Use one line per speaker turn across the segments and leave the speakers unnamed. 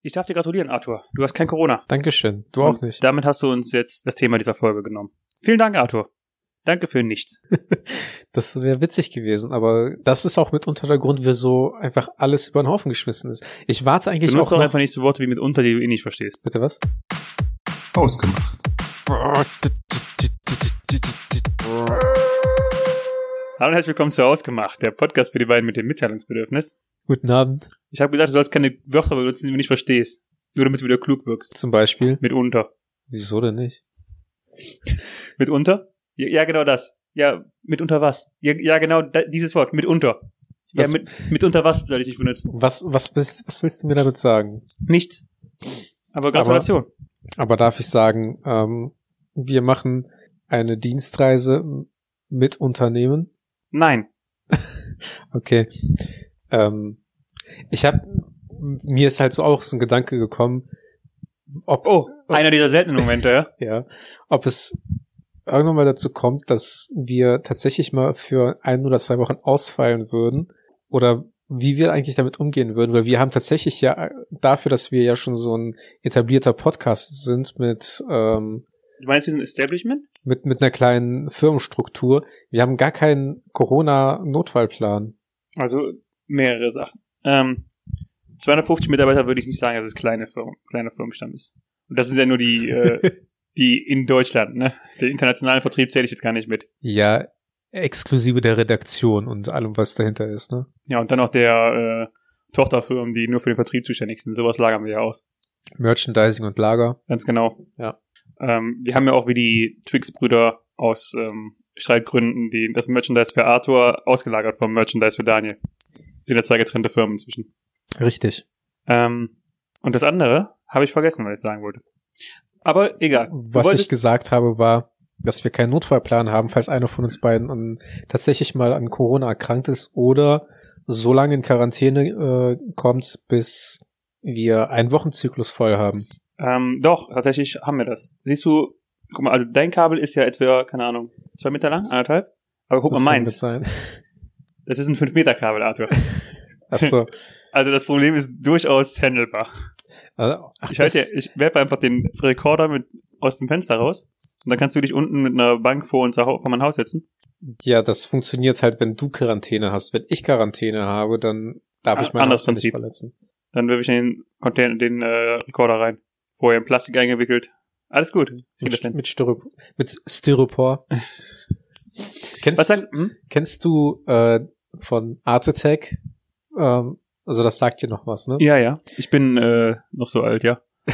Ich darf dir gratulieren, Arthur. Du hast kein Corona.
Dankeschön. Du auch
Und
nicht.
Damit hast du uns jetzt das Thema dieser Folge genommen. Vielen Dank, Arthur. Danke für nichts.
Das wäre witzig gewesen, aber das ist auch mitunter der Grund, wieso einfach alles über den Haufen geschmissen ist. Ich warte eigentlich
Benutzt
auch
doch
noch...
einfach nicht so Worte wie mitunter, die du eh nicht verstehst.
Bitte was?
Ausgemacht.
Hallo und herzlich willkommen zu Ausgemacht, der Podcast für die beiden mit dem Mitteilungsbedürfnis.
Guten Abend.
Ich habe gesagt, du sollst keine Wörter benutzen, die du nicht verstehst. Nur damit du wieder klug wirkst.
Zum Beispiel.
Mitunter.
Wieso denn nicht?
Mitunter? Ja, ja genau das. Ja, mitunter was? Ja, ja genau da, dieses Wort, mitunter. Ja,
Was-
mit, mitunter was soll ich nicht benutzen?
Was, was, willst, was willst du mir damit sagen?
Nichts. Aber Gratulation.
Aber darf ich sagen, ähm, wir machen eine Dienstreise mit Unternehmen?
Nein.
Okay. Ähm, ich habe mir ist halt so auch so ein Gedanke gekommen, ob
Oh, einer dieser seltenen Momente, ja?
ja, ob es irgendwann mal dazu kommt, dass wir tatsächlich mal für ein oder zwei Wochen ausfallen würden oder wie wir eigentlich damit umgehen würden, weil wir haben tatsächlich ja dafür, dass wir ja schon so ein etablierter Podcast sind mit ähm,
Du meinst diesen Establishment?
mit mit einer kleinen Firmenstruktur, wir haben gar keinen Corona-Notfallplan.
Also mehrere Sachen. Ähm, 250 Mitarbeiter würde ich nicht sagen, dass es kleine Firmen, kleiner Firmenstamm ist. Und das sind ja nur die, äh, die in Deutschland, ne? Den internationalen Vertrieb zähle ich jetzt gar nicht mit.
Ja, exklusive der Redaktion und allem, was dahinter ist, ne?
Ja, und dann noch der äh, Tochterfirmen, die nur für den Vertrieb zuständig sind. Sowas lagern wir ja aus.
Merchandising und Lager.
Ganz genau.
Ja.
Ähm, wir haben ja auch wie die Twix-Brüder aus ähm, Streitgründen die, das Merchandise für Arthur ausgelagert vom Merchandise für Daniel. Sind ja zwei getrennte Firmen inzwischen.
Richtig.
Ähm, und das andere habe ich vergessen, was ich sagen wollte. Aber egal.
Was
wolltest-
ich gesagt habe, war, dass wir keinen Notfallplan haben, falls einer von uns beiden tatsächlich mal an Corona erkrankt ist oder so lange in Quarantäne äh, kommt, bis wir einen Wochenzyklus voll haben.
Ähm, doch, tatsächlich haben wir das. Siehst du, guck mal, also dein Kabel ist ja etwa, keine Ahnung, zwei Meter lang, anderthalb. Aber guck
Das
mal
kann
meins.
gut sein.
Das ist ein 5 Meter Kabel, Arthur.
Achso.
Also das Problem ist durchaus handelbar.
Also, ach,
Ich halte, ich werfe einfach den Rekorder mit aus dem Fenster raus. Und dann kannst du dich unten mit einer Bank vor unser vor mein Haus setzen.
ja, das funktioniert halt, wenn du Quarantäne hast. Wenn ich Quarantäne habe, dann darf
Ah,
ich mein
anderes
Haus nicht verletzen.
Dann werfe ich den Container, den äh, Rekorder rein. Vorher in Plastik eingewickelt. Alles gut.
Mit, mit, Styropor, mit Styropor. kennst,
Was sagst hm?
kennst du äh, von Art Attack? Ähm, also das sagt dir noch was, ne?
Ja, ja. Ich bin äh, noch so alt, ja.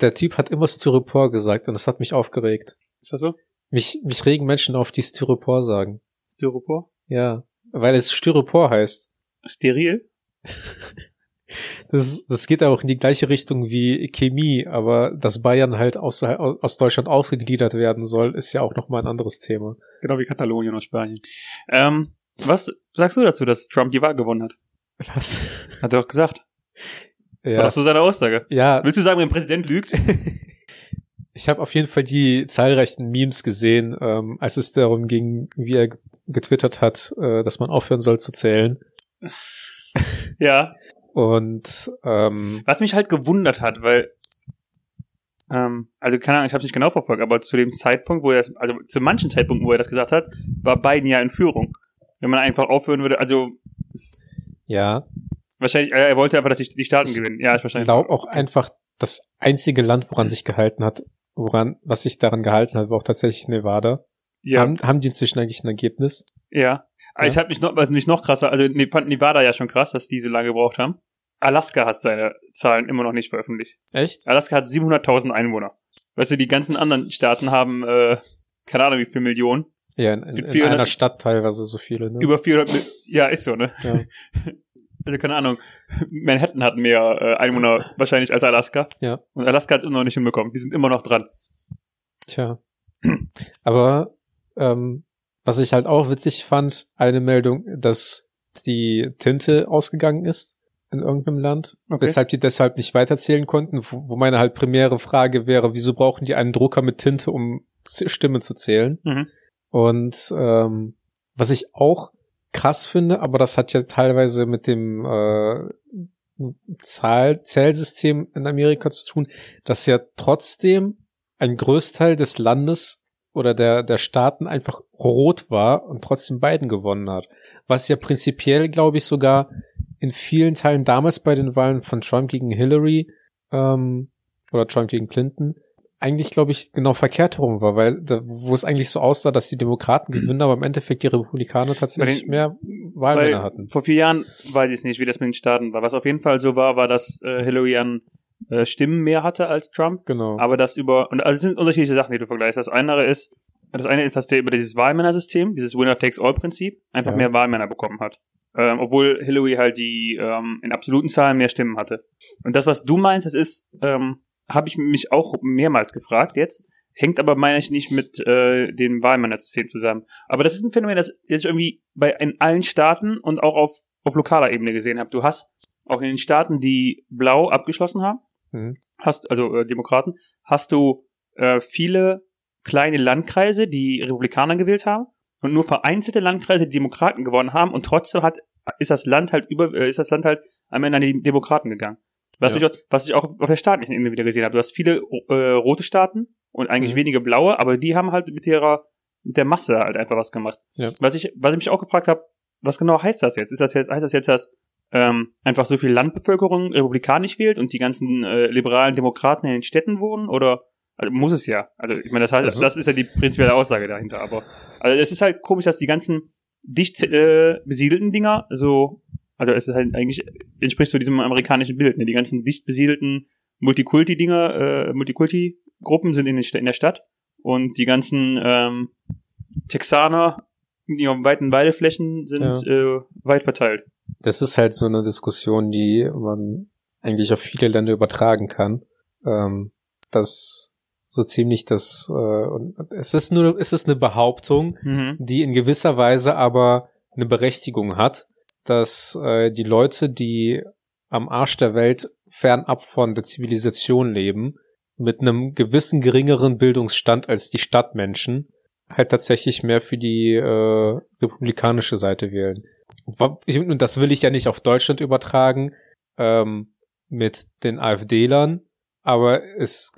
Der Typ hat immer Styropor gesagt und das hat mich aufgeregt.
Ist das so?
Mich, mich regen Menschen auf, die Styropor sagen.
Styropor?
Ja, weil es Styropor heißt.
Steril?
Das, das geht auch in die gleiche Richtung wie Chemie, aber dass Bayern halt aus, aus Deutschland ausgegliedert werden soll, ist ja auch nochmal ein anderes Thema.
Genau wie Katalonien aus Spanien. Ähm, was sagst du dazu, dass Trump die Wahl gewonnen hat?
Was?
Hat er doch gesagt. War
Ja,
das so seine Aussage?
ja
Willst du sagen, wenn ein Präsident lügt?
ich habe auf jeden Fall die zahlreichen Memes gesehen, ähm, als es darum ging, wie er getwittert hat, äh, dass man aufhören soll zu zählen.
ja.
Und ähm,
Was mich halt gewundert hat, weil, ähm, also keine Ahnung, ich habe nicht genau verfolgt, aber zu dem Zeitpunkt, wo er das, also zu manchen Zeitpunkten, wo er das gesagt hat, war Biden ja in Führung. Wenn man einfach aufhören würde, also
ja,
wahrscheinlich, äh, er wollte einfach, dass die, die Staaten gewinnen. Ja, ist
ich
wahrscheinlich.
glaube auch einfach, das einzige Land, woran sich gehalten hat, woran, was sich daran gehalten hat, war auch tatsächlich Nevada.
Ja,
Haben, haben die inzwischen eigentlich ein Ergebnis?
ja.
Ja.
Ich habe mich noch, was mich noch krasser, also ne, fand Nevada ja schon krass, dass die so lange gebraucht haben. Alaska hat seine Zahlen immer noch nicht veröffentlicht.
Echt?
Alaska hat 700.000 Einwohner. Weißt du, die ganzen anderen Staaten haben, äh, keine Ahnung wie viel Millionen.
Ja, in, in,
gibt
in
400
einer Stadt teilweise so viele, ne?
Über 400, Mil- ja, ist so, ne?
Ja.
Also keine Ahnung, Manhattan hat mehr äh, Einwohner wahrscheinlich als Alaska.
Ja.
Und Alaska hat es immer noch nicht hinbekommen. Die sind immer noch dran.
Tja. Aber ähm, was ich halt auch witzig fand, eine Meldung, dass die Tinte ausgegangen ist in irgendeinem Land,
Okay.
weshalb die deshalb nicht weiterzählen konnten, wo, wo meine halt primäre Frage wäre, wieso brauchen die einen Drucker mit Tinte, um Stimmen zu zählen?
Mhm.
Und ähm, was ich auch krass finde, aber das hat ja teilweise mit dem äh, Zahl, Zählsystem in Amerika zu tun, dass ja trotzdem ein Großteil des Landes oder der, der Staaten einfach rot war und trotzdem Biden gewonnen hat. Was ja prinzipiell, glaube ich, sogar in vielen Teilen damals bei den Wahlen von Trump gegen Hillary ähm, oder Trump gegen Clinton eigentlich, glaube ich, genau verkehrt herum war, weil da, wo es eigentlich so aussah, dass die Demokraten gewinnen, aber im Endeffekt die Republikaner tatsächlich
den,
mehr Wahlmänner hatten.
Vor vier Jahren weiß ich nicht, wie das mit den Staaten war. Was auf jeden Fall so war, war, dass äh, Hillary an äh, Stimmen mehr hatte als Trump.
Genau.
Aber das über, und also es sind unterschiedliche Sachen, die du vergleichst. Das eine ist, das eine ist, dass der über dieses Wahlmännersystem, dieses Winner-Takes-All-Prinzip, einfach
Ja.
mehr Wahlmänner bekommen hat. Ähm, obwohl Hillary halt die ähm, in absoluten Zahlen mehr Stimmen hatte. Und das, was du meinst, das ist, ähm, habe ich mich auch mehrmals gefragt jetzt, hängt aber, meine ich, nicht mit äh, dem Wahlmännersystem zusammen. Aber das ist ein Phänomen, das ich irgendwie bei in allen Staaten und auch auf, auf lokaler Ebene gesehen habe. Du hast auch in den Staaten, die blau abgeschlossen haben,
Mhm.
hast, also äh, Demokraten, hast du äh, viele kleine Landkreise, die Republikaner gewählt haben und nur vereinzelte Landkreise, die Demokraten gewonnen haben und trotzdem hat ist das Land halt über äh, ist das Land halt am Ende an die Demokraten gegangen. Was,
Ja.
ich, auch, was ich auch auf der staatlichen Ebene wieder gesehen habe. Du hast viele äh, rote Staaten und eigentlich
Mhm.
wenige blaue, aber die haben halt mit ihrer mit der Masse halt einfach was gemacht.
Ja.
Was ich was ich mich auch gefragt habe, was genau heißt das jetzt? Ist das jetzt heißt das jetzt, dass ähm, einfach so viel Landbevölkerung republikanisch wählt und die ganzen äh, liberalen Demokraten in den Städten wohnen oder also muss es ja. Also ich meine, das heißt,
Also-
das ist ja die prinzipielle Aussage dahinter, aber also es ist halt komisch, dass die ganzen dicht äh, besiedelten Dinger so also es ist halt eigentlich entspricht so diesem amerikanischen Bild, ne? Die ganzen dicht besiedelten Multikulti-Dinger, äh, Multikulti-Gruppen sind in, den in der Stadt und die ganzen ähm, Texaner mit ihren weiten Weideflächen sind äh, weit verteilt.
Das ist halt so eine Diskussion, die man eigentlich auf viele Länder übertragen kann. Ähm, dass so ziemlich das, äh, und es ist nur, es ist eine Behauptung,
Mhm.
die in gewisser Weise aber eine Berechtigung hat, dass äh, die Leute, die am Arsch der Welt fernab von der Zivilisation leben, mit einem gewissen geringeren Bildungsstand als die Stadtmenschen, halt tatsächlich mehr für die äh, republikanische Seite wählen. Und das will ich ja nicht auf Deutschland übertragen ähm, mit den AfD-Lern, aber es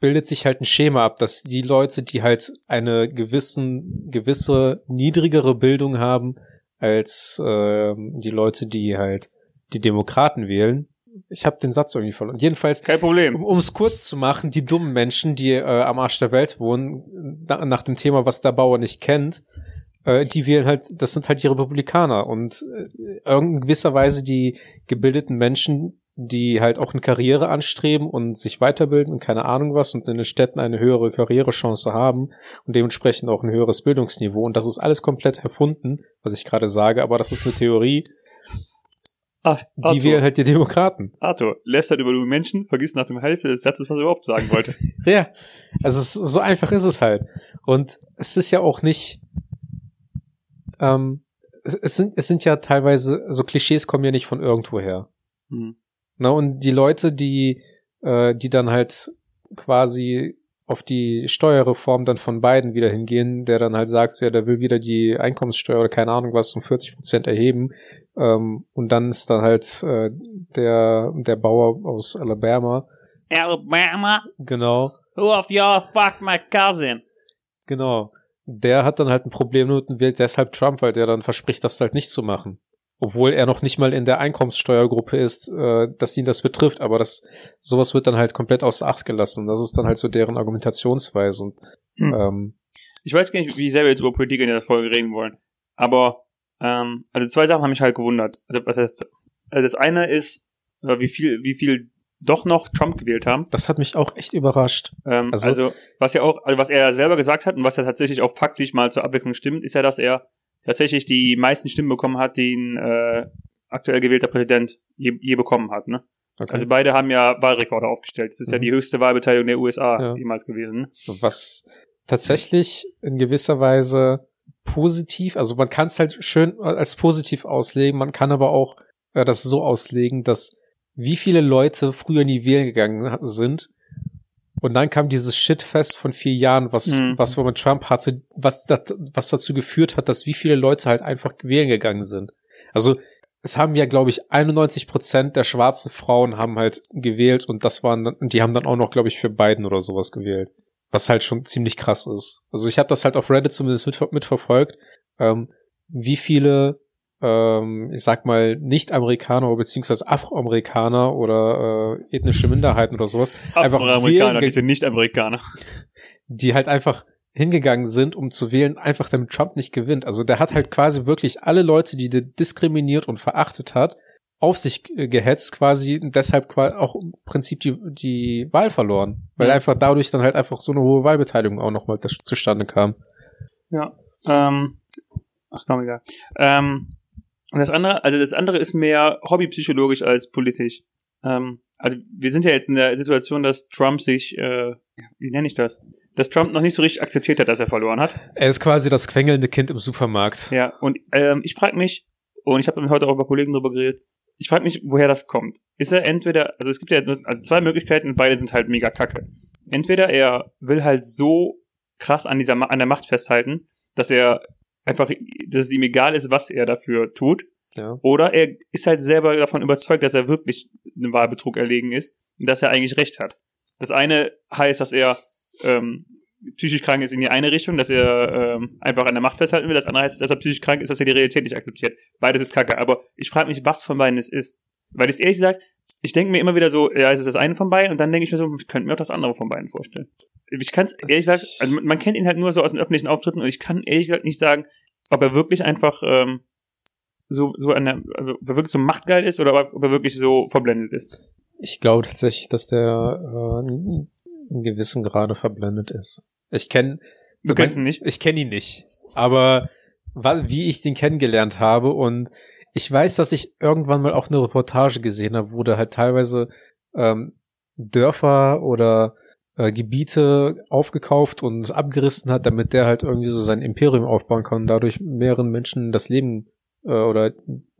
bildet sich halt ein Schema ab, dass die Leute, die halt eine gewissen, gewisse niedrigere Bildung haben als ähm, die Leute, die halt die Demokraten wählen. Ich habe den Satz irgendwie verloren. Jedenfalls,
Kein Problem.
um es kurz zu machen, die dummen Menschen, die äh, am Arsch der Welt wohnen, na, nach dem Thema, was der Bauer nicht kennt, äh, die wählen halt, das sind halt die Republikaner und äh, in gewisser Weise die gebildeten Menschen, die halt auch eine Karriere anstreben und sich weiterbilden und keine Ahnung was und in den Städten eine höhere Karrierechance haben und dementsprechend auch ein höheres Bildungsniveau. Und das ist alles komplett erfunden, was ich gerade sage, aber das ist eine Theorie,
Ach,
die wählen halt die Demokraten.
Arthur, lästert über dumme Menschen, vergisst nach dem Hälfte des Satzes, was er überhaupt sagen wollte.
Ja, also es, so einfach ist es halt. Und es ist ja auch nicht, ähm, es, es sind, es sind ja teilweise, so Klischees kommen ja nicht von irgendwoher.
Hm.
Na, und die Leute, die, äh, die dann halt quasi auf die Steuerreform dann von Biden wieder hingehen, der dann halt sagt, ja, der will wieder die Einkommenssteuer oder keine Ahnung was um 40 Prozent erheben. Ähm, und dann ist dann halt äh, der, der Bauer aus Alabama,
Alabama,
genau,
who of y'all fucked my cousin?
Genau. Der hat dann halt ein Problem und wählt deshalb Trump, weil der dann verspricht, das halt nicht zu machen. Obwohl er noch nicht mal in der Einkommenssteuergruppe ist, äh, dass ihn das betrifft, aber das, sowas wird dann halt komplett außer Acht gelassen. Das ist dann halt so deren Argumentationsweise und,
Hm.
ähm,
Ich weiß gar nicht, wie sehr wir jetzt über Politik in der Folge reden wollen. Aber, ähm, also zwei Sachen haben mich halt gewundert. Also, was heißt, also das eine ist, äh, wie viel, wie viel doch noch Trump gewählt haben.
das hat mich auch echt überrascht.
Ähm,
Also-
also, was ja auch, also was er selber gesagt hat und was ja tatsächlich auch faktisch mal zur Abwechslung stimmt, ist ja, dass er tatsächlich die meisten Stimmen bekommen hat, die ein äh, aktuell gewählter Präsident je, je bekommen hat. Ne?
Okay.
Also beide haben ja Wahlrekorde aufgestellt. Das ist ja
Mhm.
die höchste Wahlbeteiligung der USA
Ja.
jemals gewesen. Ne?
was tatsächlich in gewisser Weise positiv, also man kann es halt schön als positiv auslegen, man kann aber auch äh, das so auslegen, dass wie viele Leute früher in die Wählen gegangen sind und dann kam dieses Shitfest von vier Jahren, was,
Mhm.
was mit Trump hatte, was, dat, was dazu geführt hat, dass wie viele Leute halt einfach wählen gegangen sind. Also es haben ja, glaube ich, 91 Prozent der schwarzen Frauen haben halt gewählt und das waren, und die haben dann auch noch, glaube ich, für Biden oder sowas gewählt. Was halt schon ziemlich krass ist. Also ich habe das halt auf Reddit zumindest mit, mitverfolgt, ähm, wie viele, ähm, ich sag mal, Nicht-Amerikaner beziehungsweise Afroamerikaner oder äh, ethnische Minderheiten oder sowas einfach
Afroamerikaner, diese Nicht-Amerikaner.
Die halt einfach hingegangen sind, um zu wählen, einfach damit Trump nicht gewinnt. Also der hat halt quasi wirklich alle Leute, die der diskriminiert und verachtet hat, auf sich gehetzt quasi und deshalb auch im Prinzip die, die Wahl verloren. Weil mhm. einfach dadurch dann halt einfach so eine hohe Wahlbeteiligung auch nochmal zustande kam.
Ja. Ähm, ach komm, egal. Ähm, und das andere, also das andere ist mehr hobbypsychologisch als politisch. Ähm, also wir sind ja jetzt in der Situation, dass Trump sich, äh, wie nenne ich das? dass Trump noch nicht so richtig akzeptiert hat, dass er verloren hat.
Er ist quasi das quengelnde Kind im Supermarkt.
Ja, und ähm, ich frage mich, und ich habe heute auch bei Kollegen drüber geredet, ich frage mich, woher das kommt. Ist er entweder, also es gibt ja also zwei Möglichkeiten und beide sind halt mega kacke. Entweder er will halt so krass an dieser an der Macht festhalten, dass er einfach, dass es ihm egal ist, was er dafür tut. Ja. Oder er ist halt selber davon überzeugt, dass er wirklich einem Wahlbetrug erlegen ist und dass er eigentlich recht hat. Das eine heißt, dass er ähm, psychisch krank ist in die eine Richtung, dass er ähm, einfach an der Macht festhalten will. Das andere heißt, dass er psychisch krank ist, dass er die Realität nicht akzeptiert. Beides ist kacke. Aber ich frage mich, was von beiden es ist. Weil ich ehrlich gesagt, ich denke mir immer wieder so, ja, es ist das eine von beiden und dann denke ich mir so, ich könnte mir auch das andere von beiden vorstellen. Ich kann es ehrlich gesagt, also man kennt ihn halt nur so aus den öffentlichen Auftritten und ich kann ehrlich gesagt nicht sagen, ob er wirklich einfach ähm, so, so eine, also ob er wirklich so machtgeil ist oder ob er wirklich so verblendet ist.
Ich glaube tatsächlich, dass der äh, in gewissem Grade verblendet ist. Ich kenne,
du kennst ihn nicht?
Ich kenne ihn nicht, aber wie ich den kennengelernt habe und ich weiß, dass ich irgendwann mal auch eine Reportage gesehen habe, wo der halt teilweise ähm, Dörfer oder äh, Gebiete aufgekauft und abgerissen hat, damit der halt irgendwie so sein Imperium aufbauen kann und dadurch mehreren Menschen das Leben äh, oder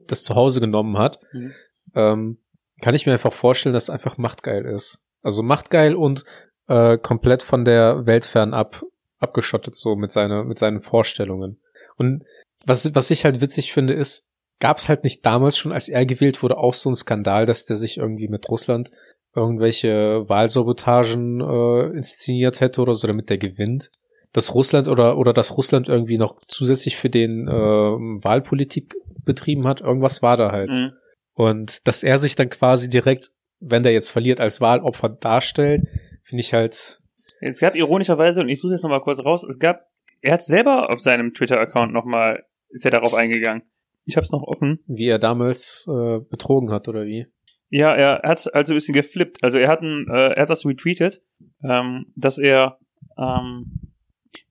das Zuhause genommen hat. Mhm. Ähm, kann ich mir einfach vorstellen, dass es einfach machtgeil ist. Also machtgeil und äh, komplett von der Welt fernab abgeschottet, so mit, seiner, mit seinen Vorstellungen. Und was, was ich halt witzig finde, ist, gab es halt nicht damals schon, als er gewählt wurde, auch so ein Skandal, dass der sich irgendwie mit Russland irgendwelche Wahlsabotagen äh, inszeniert hätte oder so, damit der gewinnt. Dass Russland oder, oder dass Russland irgendwie noch zusätzlich für den äh, Wahlpolitik betrieben hat, irgendwas war da halt. Mhm. Und dass er sich dann quasi direkt, wenn der jetzt verliert, als Wahlopfer darstellt, finde ich halt.
Es gab ironischerweise, und ich suche jetzt nochmal kurz raus, es gab, er hat selber auf seinem Twitter-Account nochmal, ist er darauf eingegangen. Ich hab's noch offen.
Wie er damals äh, betrogen hat, oder wie?
Ja, er hat also ein bisschen geflippt. Also er hat, ein, äh, er hat das retweetet, ähm, dass er, ähm,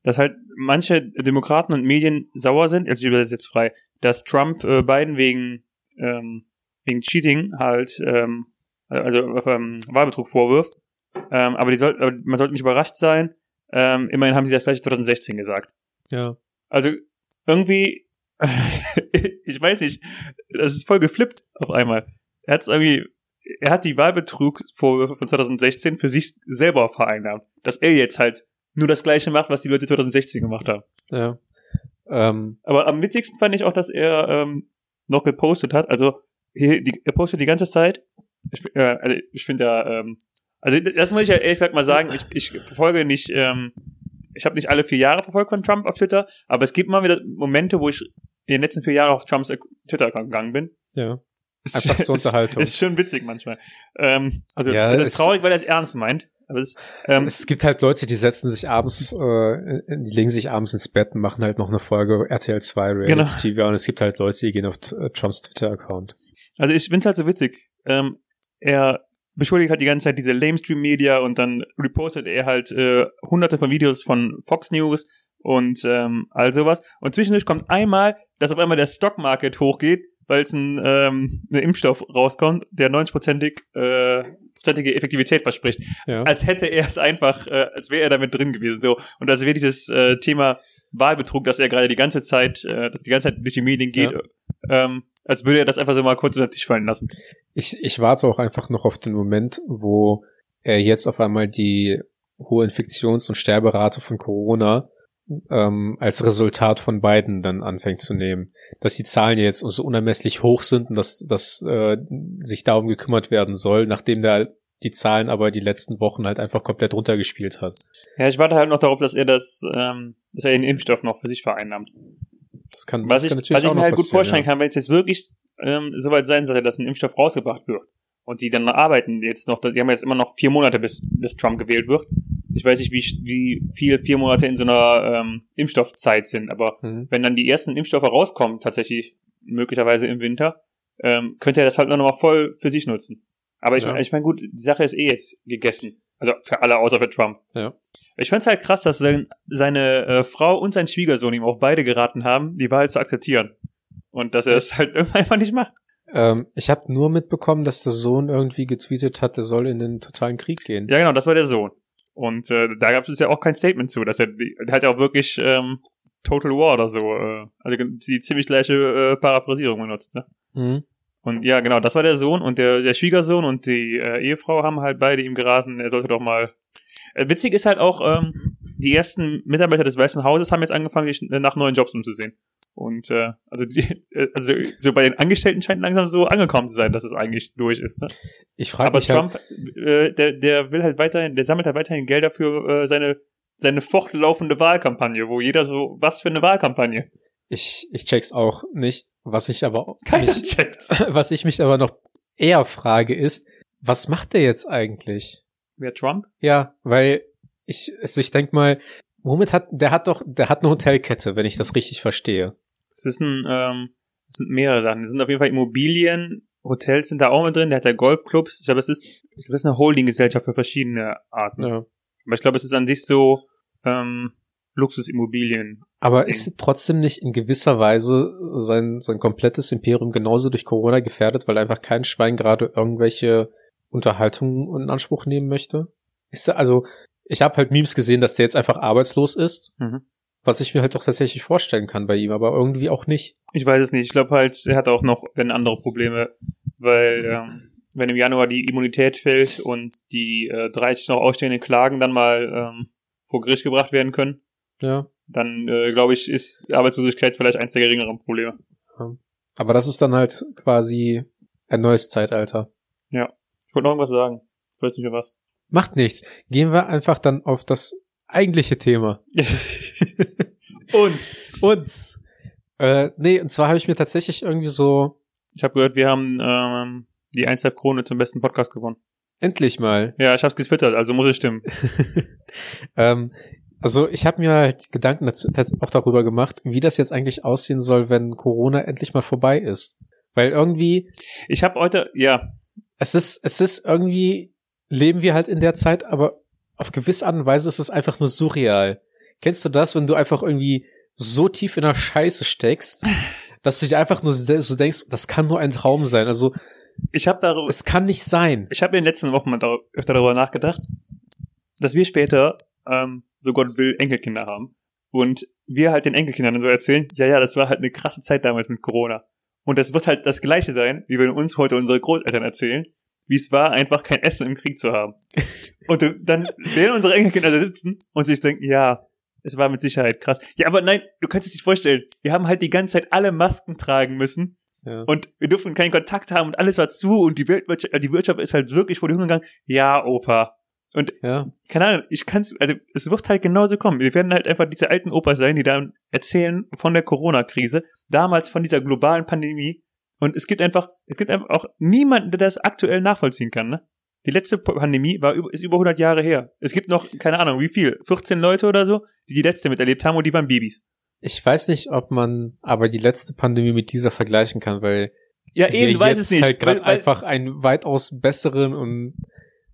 dass halt manche Demokraten und Medien sauer sind, also ich übersetze jetzt frei, dass Trump äh, Biden wegen, ähm, wegen Cheating halt, ähm, also ähm, Wahlbetrug vorwirft ähm, aber, die soll, aber man sollte nicht überrascht sein. Ähm, immerhin haben sie das gleiche 2016 gesagt.
Ja.
Also irgendwie, ich weiß nicht, das ist voll geflippt auf einmal. Er hat irgendwie, er hat die Wahlbetrugsvorwürfe von 2016 für sich selber vereinnahmt. Dass er jetzt halt nur das gleiche macht, was die Leute 2016 gemacht haben.
Ja.
Ähm. Aber am witzigsten fand ich auch, dass er ähm, noch gepostet hat. Also hier, die, er postet die ganze Zeit. Ich, äh, also ich finde ja ähm, also das muss ich ja ehrlich gesagt mal sagen, ich, ich verfolge nicht, ähm, ich habe nicht alle vier Jahre verfolgt von Trump auf Twitter, aber es gibt mal wieder Momente, wo ich in den letzten vier Jahren auf Trumps Twitter-Account gegangen bin.
Ja. Einfach zur Unterhaltung.
Ist, ist schon witzig manchmal. Ähm, also ja, das ist traurig, weil er es ernst meint. Aber es, ähm,
es gibt halt Leute, die setzen sich abends, äh, die legen sich abends ins Bett und machen halt noch eine Folge RTL 2 Reality genau. TV und es gibt halt Leute, die gehen auf äh, Trumps Twitter-Account.
Also ich finde es halt so witzig. Ähm, er beschuldigt halt die ganze Zeit diese Lamestream-Media und dann repostet er halt äh, hunderte von Videos von Fox News und ähm, all sowas. Und zwischendurch kommt einmal, dass auf einmal der Stockmarket hochgeht, weil es ein, ähm, ein Impfstoff rauskommt, der 90-prozentig äh, prozentige Effektivität verspricht. Ja. Als hätte er es einfach, äh, als wäre er damit drin gewesen. So. Und als wäre dieses äh, Thema Wahlbetrug, dass er gerade die ganze Zeit, äh, die ganze Zeit durch die Medien geht, ja. Ähm, als würde er das einfach so mal kurz unter den Tisch fallen lassen.
Ich, ich warte auch einfach noch auf den Moment, wo er jetzt auf einmal die hohe Infektions- und Sterberate von Corona ähm, als Resultat von beiden dann anfängt zu nehmen. Dass die Zahlen jetzt so unermesslich hoch sind und dass, dass äh, sich darum gekümmert werden soll, nachdem der die Zahlen aber die letzten Wochen halt einfach komplett runtergespielt hat.
Ja, ich warte halt noch darauf, dass er das, ähm, dass er den Impfstoff noch für sich vereinnahmt.
Das kann,
Was
das
ich,
kann
was
natürlich
ich
auch
mir halt gut vorstellen
ja.
kann, wenn es jetzt wirklich ähm, soweit sein sollte, dass ein Impfstoff rausgebracht wird und die dann arbeiten jetzt noch, die haben jetzt immer noch vier Monate, bis, bis Trump gewählt wird. Ich weiß nicht, wie, wie viel vier Monate in so einer ähm, Impfstoffzeit sind, aber
Mhm.
wenn dann die ersten Impfstoffe rauskommen, tatsächlich möglicherweise im Winter, ähm, könnte er das halt noch mal voll für sich nutzen. Aber ich,
Ja.
ich meine, gut, die Sache ist eh jetzt gegessen. Also für alle außer für Trump.
Ja.
Ich fand's halt krass, dass sein, seine äh, Frau und sein Schwiegersohn ihm auch beide geraten haben, die Wahl zu akzeptieren. Und dass er es halt einfach nicht macht.
Ähm, ich habe nur mitbekommen, dass der Sohn irgendwie getweetet hat, er soll in den totalen Krieg gehen.
Ja, genau, das war der Sohn. Und äh, da gab es ja auch kein Statement zu, dass er, die, der hat ja auch wirklich ähm, Total War oder so, äh, also die ziemlich gleiche äh, Paraphrasierung benutzt, ne?
Mhm.
Und ja, genau, das war der Sohn und der, der Schwiegersohn und die äh, Ehefrau haben halt beide ihm geraten, er sollte doch mal. Äh, witzig ist halt auch, ähm, die ersten Mitarbeiter des Weißen Hauses haben jetzt angefangen, sich nach neuen Jobs umzusehen. Und äh, also die, äh, also so bei den Angestellten scheint langsam so angekommen zu sein, dass es eigentlich durch ist. Ne?
Ich frage
Aber
mich halt,
Trump, äh, der, der will halt weiterhin, der sammelt halt weiterhin Gelder für äh, seine seine fortlaufende Wahlkampagne, wo jeder so, was für eine Wahlkampagne?
ich, ich check's auch nicht. Was ich aber
Keiner
mich,
checkt.
was ich mich aber noch eher frage ist, was macht der jetzt eigentlich?
Wer Trump?
Ja, weil ich, also ich denk mal, womit hat, der hat doch, der hat eine Hotelkette, wenn ich das richtig verstehe.
Es ist ein, ähm, es sind mehrere Sachen. Es sind auf jeden Fall Immobilien, Hotels sind da auch mit drin, der hat ja Golfclubs. Ich glaube, es ist, ich glaube, es ist eine Holdinggesellschaft für verschiedene Arten.
Ja.
Aber ich glaube, es ist an sich so ähm, Luxusimmobilien.
Aber ist trotzdem nicht in gewisser Weise sein, sein komplettes Imperium genauso durch Corona gefährdet, weil einfach kein Schwein gerade irgendwelche Unterhaltungen in Anspruch nehmen möchte? Ist er, also, ich habe halt Memes gesehen, dass der jetzt einfach arbeitslos ist,
Mhm.
was ich mir halt doch tatsächlich vorstellen kann bei ihm, aber irgendwie auch nicht.
Ich weiß es nicht. Ich glaube halt, er hat auch noch wenn andere Probleme, weil ähm, wenn im Januar die Immunität fällt und die äh, 30 noch ausstehenden Klagen dann mal ähm, vor Gericht gebracht werden können,
Ja.
Dann äh, glaube ich, ist Arbeitslosigkeit vielleicht eins der geringeren Probleme.
Aber das ist dann halt quasi ein neues Zeitalter.
Ich wollte noch irgendwas sagen. Ich weiß nicht mehr was.
Macht nichts. Gehen wir einfach dann auf das eigentliche Thema.
und
Uns. Äh, nee, und zwar habe ich mir tatsächlich irgendwie so
ich habe gehört, wir haben ähm, die 1 Krone zum besten Podcast gewonnen.
endlich mal
Ja, ich habe es getwittert, also muss es stimmen.
ähm, also ich habe mir halt Gedanken dazu, tats- auch darüber gemacht, wie das jetzt eigentlich aussehen soll, wenn Corona endlich mal vorbei ist. Weil irgendwie,
Ich habe heute, ja,
es ist, es ist irgendwie, leben wir halt in der Zeit, aber auf gewisse Art und Weise ist es einfach nur surreal. Kennst du das, wenn du einfach irgendwie so tief in der Scheiße steckst, dass du dir einfach nur so denkst, das kann nur ein Traum sein. Also
ich habe darüber,
es kann nicht sein.
ich habe in den letzten Wochen mal öfter darüber nachgedacht, dass wir später, ähm, so Gott will, Enkelkinder haben. Und wir halt den Enkelkindern so erzählen, ja, ja, das war halt eine krasse Zeit damals mit Corona. Und das wird halt das Gleiche sein, wie wenn uns heute unsere Großeltern erzählen, wie es war, einfach kein Essen im Krieg zu haben. Und dann werden unsere Enkelkinder da sitzen und sich denken, ja, es war mit Sicherheit krass. Ja, aber nein, du kannst es dir vorstellen, wir haben halt die ganze Zeit alle Masken tragen müssen
Ja.
und wir durften keinen Kontakt haben und alles war zu und die Weltwirtschaft, die Wirtschaft ist halt wirklich vor die Hunde gegangen. Ja, Opa. Und
ja.
keine Ahnung, ich kann's, also es wird halt genauso kommen. Wir werden halt einfach diese alten Opas sein, die dann erzählen von der Corona-Krise, damals von dieser globalen Pandemie. Und es gibt einfach, es gibt einfach auch niemanden, der das aktuell nachvollziehen kann, ne? Die letzte Pandemie war über, ist über 100 Jahre her. Es gibt noch, keine Ahnung, wie viel? 14 Leute oder so, die die letzte miterlebt haben und die waren Babys.
Ich weiß nicht, ob man aber die letzte Pandemie mit dieser vergleichen kann, weil
Ja,
wir
eben, du weißt
jetzt
es nicht.
halt gerade einfach einen weitaus besseren und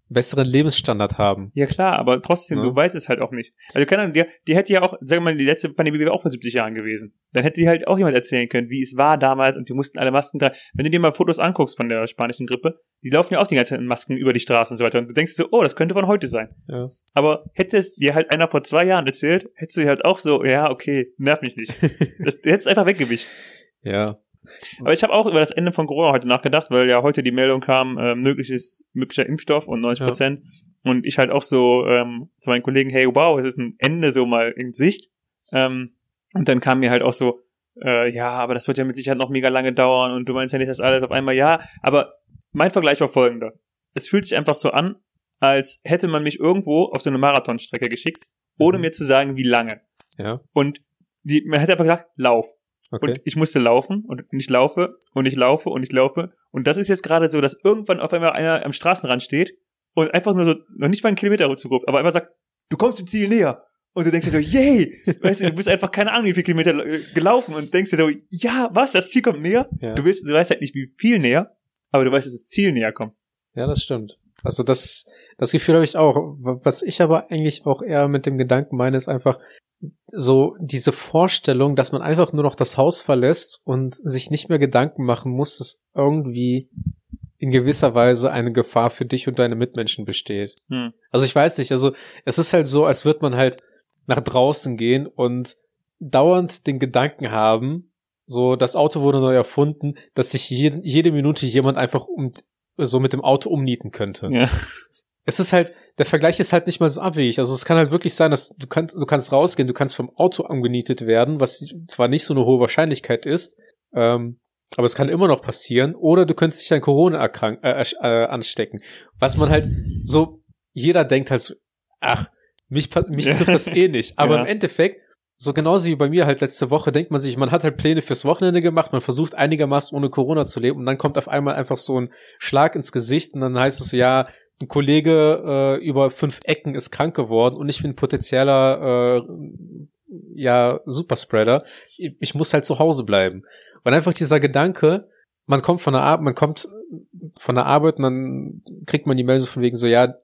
besseren Lebensstandard haben.
Ja klar, aber trotzdem,
Ja.
du weißt es halt auch nicht. Also keine Ahnung, die, die hätte ja auch, sagen wir mal, die letzte Pandemie wäre auch vor 70 Jahren gewesen. Dann hätte die halt auch jemand erzählen können, wie es war damals und die mussten alle Masken tragen. Wenn du dir mal Fotos anguckst von der spanischen Grippe, die laufen ja auch die ganze Zeit in Masken über die Straßen und so weiter. Und du denkst so, oh, das könnte von heute sein.
Ja.
Aber hätte es dir halt einer vor zwei Jahren erzählt, hättest du dir halt auch so, ja, okay, nerv mich nicht. Das, du hättest einfach weggewischt.
ja.
Aber ich habe auch über das Ende von Corona heute nachgedacht, weil ja heute die Meldung kam, äh, mögliches, möglicher Impfstoff und 90 Prozent. Und ich halt auch so ähm, zu meinen Kollegen, hey, wow, es ist ein Ende so mal in Sicht. Ähm, und dann kam mir halt auch so, äh, ja, aber das wird ja mit Sicherheit noch mega lange dauern und du meinst ja nicht, dass alles auf einmal ja. Aber mein Vergleich war folgender. Es fühlt sich einfach so an, als hätte man mich irgendwo auf so eine Marathonstrecke geschickt, ohne
Mhm.
mir zu sagen, wie lange.
Ja,
Und die, man hätte einfach gesagt, lauf.
Okay.
Und ich musste laufen und ich laufe und ich laufe und ich laufe. Und das ist jetzt gerade so, dass irgendwann auf einmal einer am Straßenrand steht und einfach nur so, noch nicht mal einen Kilometer zuruft, aber einfach sagt, du kommst dem Ziel näher. Und du denkst dir so, yay! Weißt du, du bist einfach keine Ahnung, wie viele Kilometer äh, gelaufen und denkst dir so, ja, was, das Ziel kommt näher?
ja.
Du, weißt, du weißt halt nicht, wie viel näher, aber du weißt, dass das Ziel näher kommt.
Ja, das stimmt. Also das, das Gefühl habe ich auch. Was ich aber eigentlich auch eher mit dem Gedanken meine, ist einfach so diese Vorstellung, dass man einfach nur noch das Haus verlässt und sich nicht mehr Gedanken machen muss, dass irgendwie in gewisser Weise eine Gefahr für dich und deine Mitmenschen besteht.
Hm.
Also ich weiß nicht, also es ist halt so, als würde man halt nach draußen gehen und dauernd den Gedanken haben, so das Auto wurde neu erfunden, dass sich jede, jede Minute jemand einfach um, so mit dem Auto umnieten könnte.
Ja.
Es ist halt, der Vergleich ist halt nicht mal so abwegig. Also es kann halt wirklich sein, dass du kannst, du kannst rausgehen, du kannst vom Auto umgenietet werden, was zwar nicht so eine hohe Wahrscheinlichkeit ist, ähm, aber es kann immer noch passieren. Oder du könntest dich an Corona erkrank, äh, äh, anstecken. Was man halt so, jeder denkt halt so, ach, mich, mich trifft das eh nicht. Aber
Ja.
im Endeffekt, so genauso wie bei mir halt letzte Woche, denkt man sich, man hat halt Pläne fürs Wochenende gemacht, man versucht einigermaßen ohne Corona zu leben und dann kommt auf einmal einfach so ein Schlag ins Gesicht und dann heißt es so, ja, ein Kollege äh, über fünf Ecken ist krank geworden und ich bin potenzieller äh, ja Superspreader. Ich, ich muss halt zu Hause bleiben. Und einfach dieser Gedanke, man kommt von der Arbeit, man kommt von der Arbeit und dann kriegt man die Meldung von wegen so, ja,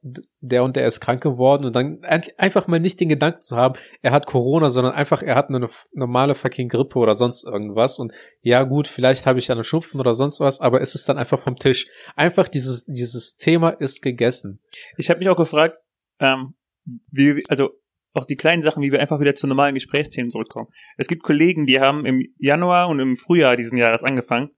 der und der ist krank geworden und dann ein- einfach mal nicht den Gedanken zu haben, er hat Corona, sondern einfach, er hat eine normale fucking Grippe oder sonst irgendwas und ja gut, vielleicht habe ich ja eine Schnupfen oder sonst was, aber es ist dann einfach vom Tisch. Einfach dieses, dieses Thema ist gegessen.
Ich habe mich auch gefragt, ähm, wie, also auch die kleinen Sachen, wie wir einfach wieder zu normalen Gesprächsthemen zurückkommen. Es gibt Kollegen, die haben im Januar und im Frühjahr diesen Jahres angefangen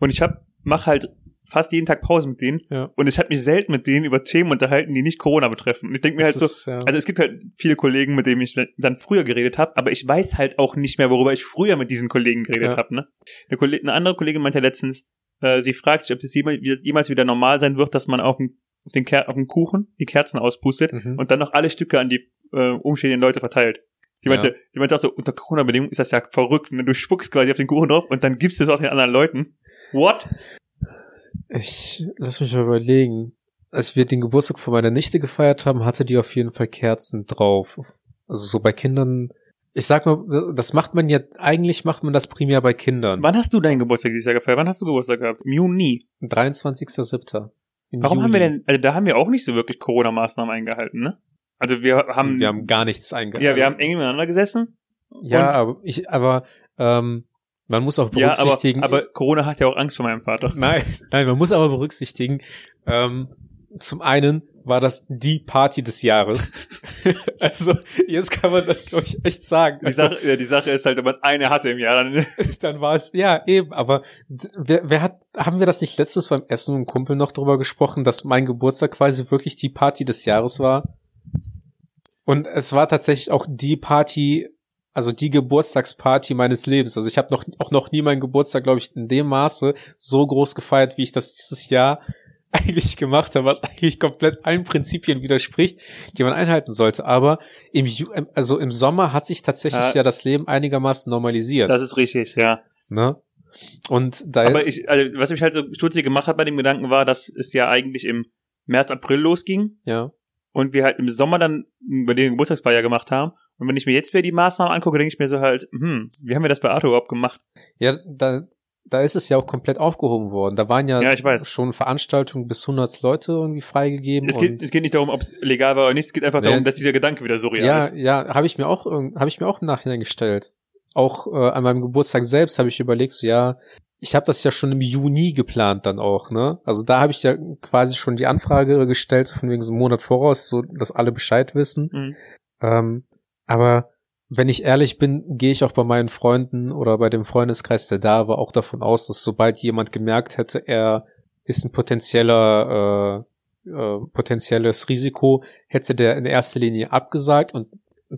und ich hab, mach halt fast jeden Tag Pause mit denen
Ja.
und ich habe mich selten mit denen über Themen unterhalten, die nicht Corona betreffen. Und ich denke mir halt
Das
so,
ist, ja.
also es gibt halt viele Kollegen, mit denen ich dann früher geredet habe, aber ich weiß halt auch nicht mehr, worüber ich früher mit diesen Kollegen geredet
Ja.
habe. Ne? Eine, Kolleg eine andere Kollegin meinte letztens, äh, sie fragt sich, ob es jemals, wieder normal sein wird, dass man auf den, auf den, Ker auf den Kuchen die Kerzen auspustet
Mhm.
und dann noch alle Stücke an die äh, umstehenden Leute verteilt. Sie meinte,
Ja.
sie meinte auch so, unter Corona-Bedingungen ist das ja verrückt. Ne? Du spuckst quasi auf den Kuchen drauf und dann gibst du es auch den anderen Leuten. What?
Ich lass mich mal überlegen. Als wir den Geburtstag von meiner Nichte gefeiert haben, hatte die auf jeden Fall Kerzen drauf. Also so bei Kindern. Ich sag mal, das macht man ja, eigentlich macht man das primär bei Kindern.
Wann hast du deinen Geburtstag dieses Jahr gefeiert? Wann hast du Geburtstag gehabt? Im Juni.
23.07. Im
Warum haben wir denn, also da haben wir auch nicht so wirklich Corona-Maßnahmen eingehalten, ne? Also wir haben,
Wir haben gar nichts eingehalten.
ja, wir haben eng miteinander gesessen.
Ja, aber ich, aber ähm, man muss auch
Ja, aber,
berücksichtigen.
aber Corona hat ja auch Angst vor meinem Vater.
Nein, nein, man muss aber berücksichtigen, ähm, zum einen war das die Party des Jahres. also, jetzt kann man das, glaube ich, echt sagen.
Die
Also,
Sache, ja, die Sache ist halt, wenn man eine hatte im Jahr, dann,
dann war es, ja, eben, aber wer, wer hat, haben wir das nicht letztens beim Essen mit einem Kumpel noch drüber gesprochen, dass mein Geburtstag quasi wirklich die Party des Jahres war? Und es war tatsächlich auch die Party, also die Geburtstagsparty meines Lebens. Also ich habe noch auch noch nie meinen Geburtstag, glaube ich, in dem Maße so groß gefeiert, wie ich das dieses Jahr eigentlich gemacht habe, was eigentlich komplett allen Prinzipien widerspricht, die man einhalten sollte. Aber im Ju also im Sommer hat sich tatsächlich
Ja.
ja das Leben einigermaßen normalisiert.
das ist richtig, ja.
Ne? Und da
Aber ich, also, was mich halt so stutzig gemacht hat bei dem Gedanken war, dass es ja eigentlich im März, April losging
ja,
und wir halt im Sommer dann bei den Geburtstagsfeier gemacht haben. Und wenn ich mir jetzt wieder die Maßnahmen angucke, denke ich mir so halt, hm, wie haben wir das bei Arthur überhaupt gemacht?
ja, da da ist es ja auch komplett aufgehoben worden. Da waren ja,
Ja, ich weiß.
schon Veranstaltungen bis 100 Leute irgendwie freigegeben.
Es geht, es geht nicht darum, ob es legal war oder nicht, es geht einfach
Nee.
darum, dass dieser Gedanke wieder surreal
ja,
ist.
ja, habe ich mir auch habe ich mir auch im Nachhinein gestellt. Auch äh, an meinem Geburtstag selbst habe ich überlegt, so ja, ich habe das ja schon im Juni geplant dann auch, ne? Also da habe ich ja quasi schon die Anfrage gestellt, so von wegen so einem Monat voraus, so dass alle Bescheid wissen.
Mhm.
Ähm, aber wenn ich ehrlich bin, gehe ich auch bei meinen Freunden oder bei dem Freundeskreis, der da war, auch davon aus, dass sobald jemand gemerkt hätte, er ist ein potenzieller, äh, äh, potenzielles Risiko, hätte der in erster Linie abgesagt und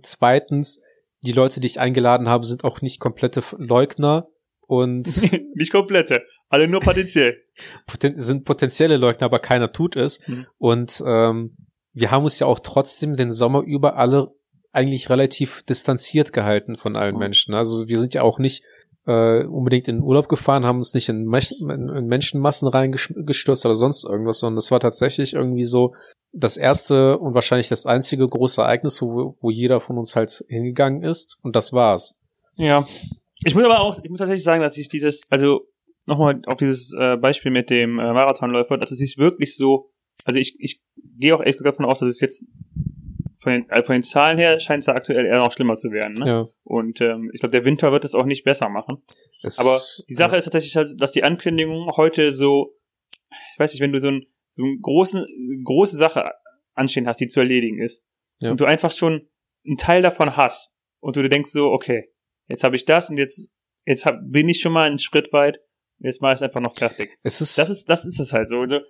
zweitens die Leute, die ich eingeladen habe, sind auch nicht komplette Leugner und
nicht komplette, alle nur potenziell.
poten sind potenzielle Leugner, aber keiner tut es.
Mhm.
Und ähm, wir haben uns ja auch trotzdem den Sommer über alle eigentlich relativ distanziert gehalten von allen
Mhm.
Menschen. Also wir sind ja auch nicht äh, unbedingt in den Urlaub gefahren, haben uns nicht in, in, in Menschenmassen reingestürzt oder sonst irgendwas, sondern das war tatsächlich irgendwie so das erste und wahrscheinlich das einzige große Ereignis, wo, wo jeder von uns halt hingegangen ist und das war's.
Ja. Ich muss aber auch, ich muss tatsächlich sagen, dass ich dieses, also nochmal auf dieses äh, Beispiel mit dem äh, Marathonläufer, dass es sich wirklich so, also ich, ich gehe auch echt davon aus, dass es jetzt von den, also von den Zahlen her scheint es ja aktuell eher noch schlimmer zu werden. Ne?
Ja.
Und ähm, ich glaube, der Winter wird es auch nicht besser machen.
Es,
Aber die Sache ist tatsächlich, halt, dass die Ankündigung heute so, ich weiß nicht, wenn du so, ein, so eine große, große Sache anstehen hast, die zu erledigen ist,
Ja.
und du einfach schon einen Teil davon hast, und du dir denkst so, okay, jetzt habe ich das und jetzt, jetzt hab, bin ich schon mal einen Schritt weit, jetzt mache ich es einfach noch fertig.
es ist,
Das ist, das ist es halt so. Also,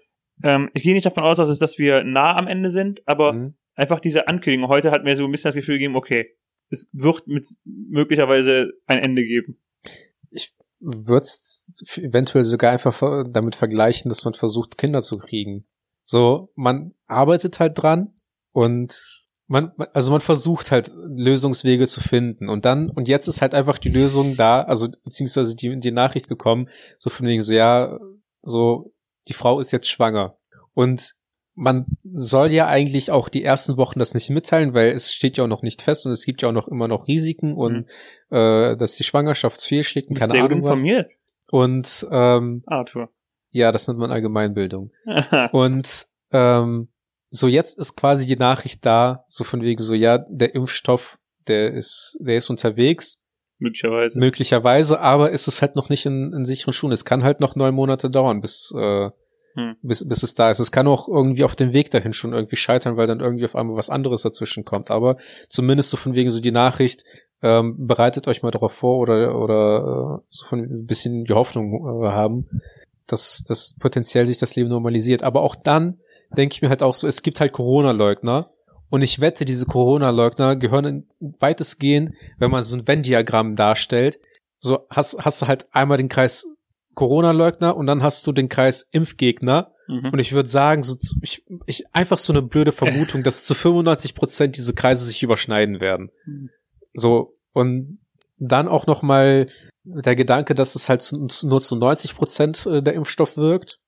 ähm, ich gehe nicht davon aus, dass, es, dass wir nah am Ende sind, aber
Mhm.
Einfach diese Ankündigung heute hat mir so ein bisschen das Gefühl gegeben, okay, es wird mit möglicherweise ein Ende geben.
ich würde eventuell sogar einfach damit vergleichen, dass man versucht, Kinder zu kriegen. So, man arbeitet halt dran und man, man- also man versucht halt Lösungswege zu finden und dann, und jetzt ist halt einfach die Lösung da, also beziehungsweise die, die Nachricht gekommen, so von wegen so, ja, so, die Frau ist jetzt schwanger. Und man soll ja eigentlich auch die ersten Wochen das nicht mitteilen, weil es steht ja auch noch nicht fest und es gibt ja auch noch immer noch Risiken und äh, dass die Schwangerschaft fehlschlägt und keine
sehr gut
Ahnung was.
informiert,
Und ähm,
Arthur.
ja, das nennt man Allgemeinbildung. Und ähm, so jetzt ist quasi die Nachricht da, so von wegen so, ja, der Impfstoff, der ist, der ist unterwegs,
Möglicherweise.
möglicherweise, aber ist es halt noch nicht in, in sicheren Schuhen. Es kann halt noch neun Monate dauern, bis, äh,
Hm.
bis, bis es da ist. Es kann auch irgendwie auf dem Weg dahin schon irgendwie scheitern, weil dann irgendwie auf einmal was anderes dazwischen kommt. Aber zumindest so von wegen so die Nachricht, ähm, bereitet euch mal darauf vor oder, oder äh, so von ein bisschen die Hoffnung äh, haben, dass, dass potenziell sich das Leben normalisiert. Aber auch dann denke ich mir halt auch so, es gibt halt Corona-Leugner. Und ich wette, diese Corona-Leugner gehören in weitestgehend, wenn man so ein Venn-Diagramm darstellt, so hast, hast du halt einmal den Kreis Corona-Leugner und dann hast du den Kreis Impfgegner.
Mhm.
Und ich würde sagen, so, ich, ich, einfach so eine blöde Vermutung, dass zu 95 Prozent diese Kreise sich überschneiden werden.
Mhm.
So, und dann auch noch mal der Gedanke, dass es halt nur zu 90 Prozent äh, der Impfstoff wirkt,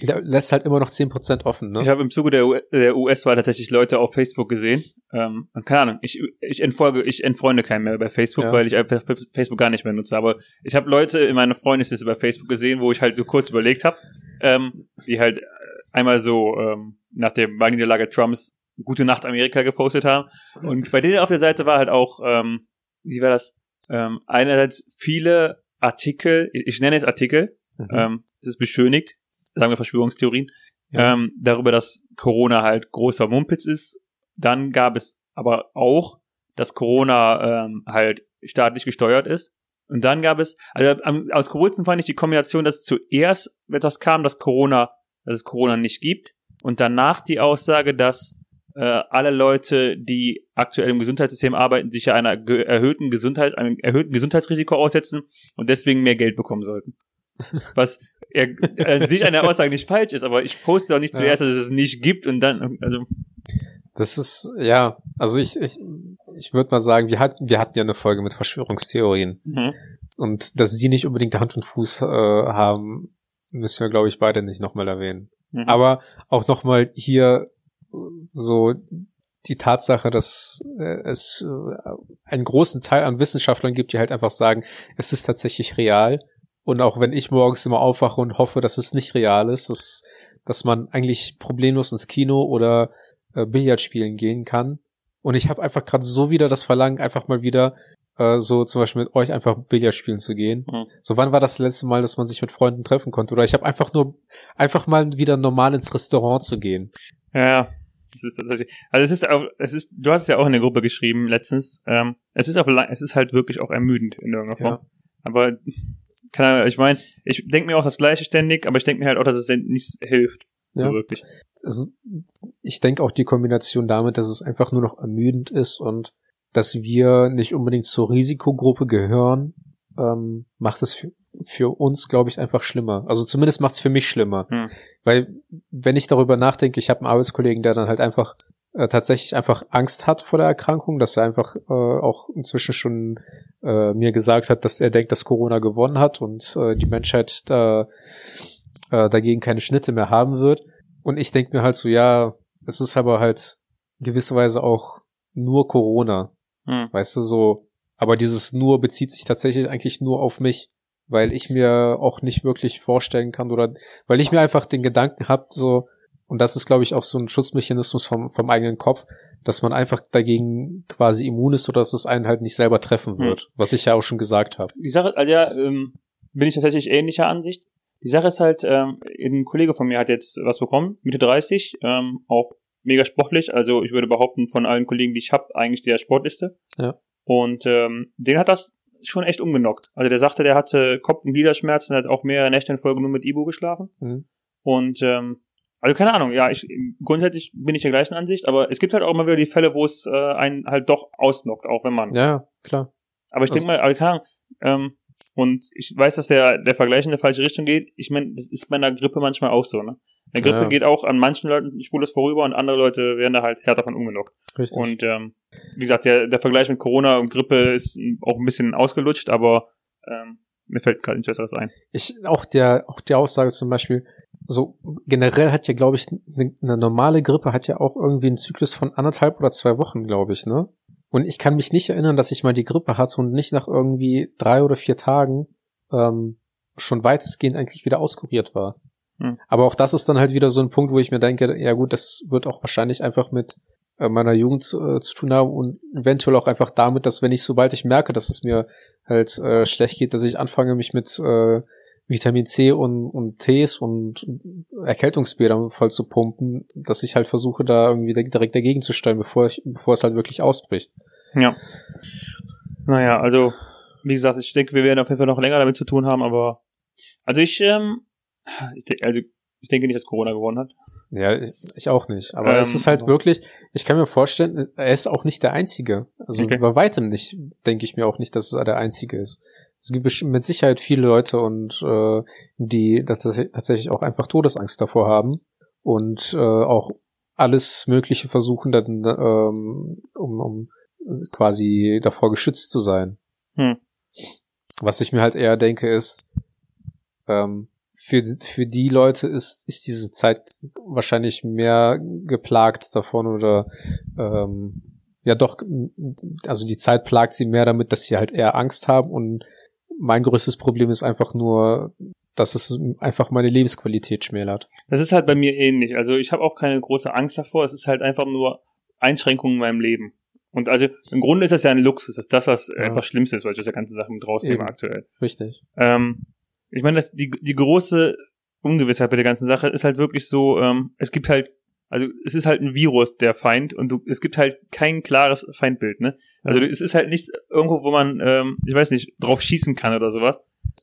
der lässt halt immer noch 10 Prozent offen, ne?
Ich habe im Zuge der, US-Wahl tatsächlich Leute auf Facebook gesehen. Ähm, keine Ahnung, ich, ich entfolge, ich entfreunde keinen mehr bei Facebook,
Ja.
weil ich einfach Facebook gar nicht mehr nutze. Aber ich habe Leute in meiner Freundesliste bei Facebook gesehen, wo ich halt so kurz überlegt habe, ähm, die halt einmal so ähm, nach der Wahlniederlage Trumps Gute Nacht Amerika gepostet haben. Und bei denen auf der Seite war halt auch, ähm, wie war das? Ähm, einerseits viele Artikel, ich, ich nenne es Artikel,
Mhm.
ähm, es ist beschönigt, sagen wir Verschwörungstheorien,
Ja.
ähm, darüber, dass Corona halt großer Mumpitz ist. Dann gab es aber auch, dass Corona ähm, halt staatlich gesteuert ist. Und dann gab es, also am, aus coolsten fand ich die Kombination, dass zuerst etwas kam, dass Corona, dass es Corona nicht gibt. Und danach die Aussage, dass äh, alle Leute, die aktuell im Gesundheitssystem arbeiten, sich ja einer ge- erhöhten Gesundheit, einem erhöhten Gesundheitsrisiko aussetzen und deswegen mehr Geld bekommen sollten. Was ja, an sich eine Aussage nicht falsch ist, aber ich poste auch nicht
Ja.
zuerst, dass es es nicht gibt und dann, also,
Das ist, ja, also ich, ich, ich würde mal sagen, wir hatten, wir hatten ja eine Folge mit Verschwörungstheorien.
mhm.
Und dass die nicht unbedingt Hand und Fuß äh, haben, müssen wir, glaube ich, beide nicht nochmal erwähnen.
Mhm.
Aber auch nochmal hier so die Tatsache, dass äh, es äh, einen großen Teil an Wissenschaftlern gibt, die halt einfach sagen, es ist tatsächlich real. Und auch wenn ich morgens immer aufwache und hoffe, dass es nicht real ist, dass, dass man eigentlich problemlos ins Kino oder äh, Billard spielen gehen kann. Und ich habe einfach gerade so wieder das Verlangen, einfach mal wieder äh, so zum Beispiel mit euch einfach Billard spielen zu gehen.
Mhm.
So wann war das letzte Mal, dass man sich mit Freunden treffen konnte? Oder ich habe einfach nur einfach mal wieder normal ins Restaurant zu gehen.
Ja, ist tatsächlich, also es ist auch, es ist, du hast es ja auch in der Gruppe geschrieben letztens, ähm, es ist auch, es ist halt wirklich auch ermüdend in irgendeiner Form.
Ja.
Aber, keine Ahnung, ich meine, ich denke mir auch das Gleiche ständig, aber ich denke mir halt auch, dass es nicht hilft.
Ja.
So wirklich.
Es, ich denke auch die Kombination damit, dass es einfach nur noch ermüdend ist und dass wir nicht unbedingt zur Risikogruppe gehören, ähm, macht es für, für uns, glaube ich, einfach schlimmer. Also zumindest macht es für mich schlimmer.
Hm.
Weil, wenn ich darüber nachdenke, ich habe einen Arbeitskollegen, der dann halt einfach äh, tatsächlich einfach Angst hat vor der Erkrankung, dass er einfach äh, auch inzwischen schon äh, mir gesagt hat, dass er denkt, dass Corona gewonnen hat und äh, die Menschheit da äh, dagegen keine Schnitte mehr haben wird. Und ich denke mir halt so, ja, es ist aber halt gewisserweise auch nur Corona.
Hm.
Weißt du, so, aber dieses nur bezieht sich tatsächlich eigentlich nur auf mich, weil ich mir auch nicht wirklich vorstellen kann oder weil ich mir einfach den Gedanken hab, so, und das ist, glaube ich, auch so ein Schutzmechanismus vom, vom eigenen Kopf, dass man einfach dagegen quasi immun ist oder dass es einen halt nicht selber treffen wird, was ich ja auch schon gesagt habe.
Die Sache, also ja, ähm, bin ich tatsächlich ähnlicher Ansicht. Die Sache ist halt, ähm, ein Kollege von mir hat jetzt was bekommen, Mitte 30, ähm, auch mega sportlich. Also ich würde behaupten, von allen Kollegen, die ich habe, eigentlich der sportlichste.
Ja.
Und ähm, den hat das schon echt umgenockt. Also der sagte, der hatte Kopf- und Gliederschmerzen, hat auch mehrere Nächte in Folge nur mit Ibu geschlafen.
Mhm.
Und ähm, also keine Ahnung, ja, ich grundsätzlich bin ich der gleichen Ansicht, aber es gibt halt auch immer wieder die Fälle, wo es äh, einen halt doch ausnockt, auch wenn man.
Ja, klar.
Aber ich
Also-
denke mal, aber keine Ahnung, ähm, und ich weiß, dass der, der Vergleich in der falsche Richtung geht. Ich meine, das ist bei einer Grippe manchmal auch so, ne? Eine Grippe
Ja.
geht auch an manchen Leuten spurlos vorüber und andere Leute werden da halt härter von umgenockt.
Richtig.
Und ähm, wie gesagt, der, der Vergleich mit Corona und Grippe ist auch ein bisschen ausgelutscht, aber ähm, mir fällt gerade nichts Besseres ein.
ich, auch der, auch die Aussage zum Beispiel, so generell hat ja, glaube ich, eine, eine normale Grippe hat ja auch irgendwie einen Zyklus von anderthalb oder zwei Wochen, glaube ich, ne? Und ich kann mich nicht erinnern, dass ich mal die Grippe hatte und nicht nach irgendwie drei oder vier Tagen ähm, schon weitestgehend eigentlich wieder auskuriert war.
Hm.
Aber auch das ist dann halt wieder so ein Punkt, wo ich mir denke, ja gut, das wird auch wahrscheinlich einfach mit äh, meiner Jugend äh, zu tun haben und eventuell auch einfach damit, dass wenn ich, sobald ich merke, dass es mir halt äh, schlecht geht, dass ich anfange, mich mit äh, Vitamin C und, und Tees und Erkältungsbädern voll zu pumpen, dass ich halt versuche, da irgendwie direkt dagegen zu steuern, bevor ich, bevor es halt wirklich ausbricht.
Ja. Naja, also, wie gesagt, ich denke, wir werden auf jeden Fall noch länger damit zu tun haben, aber also ich, ähm, ich de- also ich denke nicht, dass Corona gewonnen hat.
Ja, ich- auch nicht. Aber es
Ähm,
ist halt
aber-
wirklich, ich kann mir vorstellen, er ist auch nicht der Einzige. Also
Okay.
bei weitem nicht, denke ich mir auch nicht, dass er der Einzige ist. Es gibt mit Sicherheit viele Leute und äh, die tatsächlich auch einfach Todesangst davor haben und äh, auch alles Mögliche versuchen, dann ähm, um, um quasi davor geschützt zu sein.
Hm.
Was ich mir halt eher denke, ist, ähm, für, für die Leute ist, ist diese Zeit wahrscheinlich mehr geplagt davon oder ähm, ja doch, also die Zeit plagt sie mehr damit, dass sie halt eher Angst haben und mein größtes Problem ist einfach nur, dass es einfach meine Lebensqualität schmälert.
Das ist halt bei mir ähnlich. Also ich habe auch keine große Angst davor. Es ist halt einfach nur Einschränkungen in meinem Leben. Und also im Grunde ist das ja ein Luxus. Das ist das, was
Ja.
einfach Schlimmste ist, weil ich das ja ganze Sachen mit rausnehme
Eben.
aktuell.
Richtig.
Ähm, ich meine, das, die, die große Ungewissheit bei der ganzen Sache ist halt wirklich so, ähm, es gibt halt, also es ist halt ein Virus, der Feind, und du, es gibt halt kein klares Feindbild, ne? Also es ist halt nichts irgendwo, wo man, ähm, ich weiß nicht, drauf schießen kann oder sowas.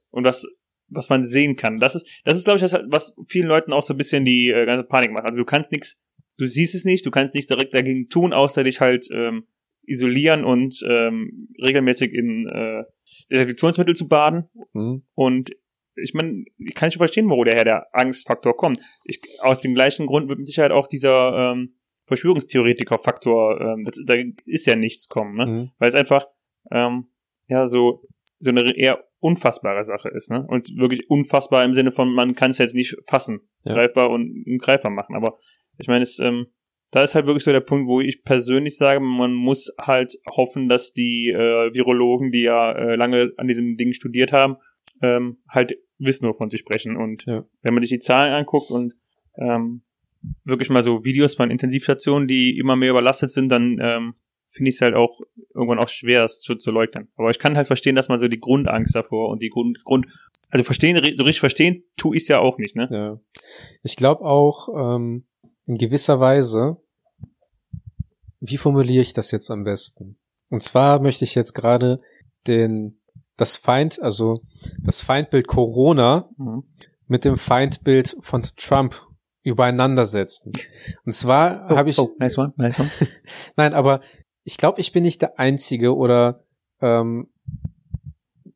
Und was, was man sehen kann. Das ist, das ist, glaube ich, das, was vielen Leuten auch so ein bisschen die äh, ganze Panik macht. Also du kannst nichts, du siehst es nicht, du kannst nichts direkt dagegen tun, außer dich halt ähm, isolieren und ähm, regelmäßig in äh, Desinfektionsmittel zu baden.
Hm?
Und ich meine, ich kann schon verstehen, wo daher der Angstfaktor kommt. Ich, aus dem gleichen Grund wird mit Sicherheit auch dieser ähm, Verschwörungstheoretiker-Faktor, ähm, das, da ist ja nichts kommen, ne?
Hm?
Weil es einfach ähm, ja so so eine eher unfassbare Sache ist, ne? Und wirklich unfassbar im Sinne von, man kann es jetzt nicht fassen,
Ja.
greifbar und, und greifbar machen. Aber ich meine, es ähm, da ist halt wirklich so der Punkt, wo ich persönlich sage, man muss halt hoffen, dass die äh, Virologen, die ja äh, lange an diesem Ding studiert haben, ähm, halt Wissen nur von sich sprechen. Und
Ja.
wenn man sich die Zahlen anguckt und ähm, wirklich mal so Videos von Intensivstationen, die immer mehr überlastet sind, dann ähm, finde ich es halt auch irgendwann auch schwer, es zu, zu leugnen. Aber ich kann halt verstehen, dass man so die Grundangst davor und die Grund, das Grund, also verstehen, so richtig verstehen, tue ich es ja auch nicht, ne?
Ja. Ich glaube auch, ähm, in gewisser Weise, wie formuliere ich das jetzt am besten? Und zwar möchte ich jetzt gerade den, das Feind, also das Feindbild Corona
Mhm.
mit dem Feindbild von Trump übereinander setzen. Und zwar habe ich,
oh, nice one, nice one.
nein, aber ich glaube, ich bin nicht der Einzige oder ähm,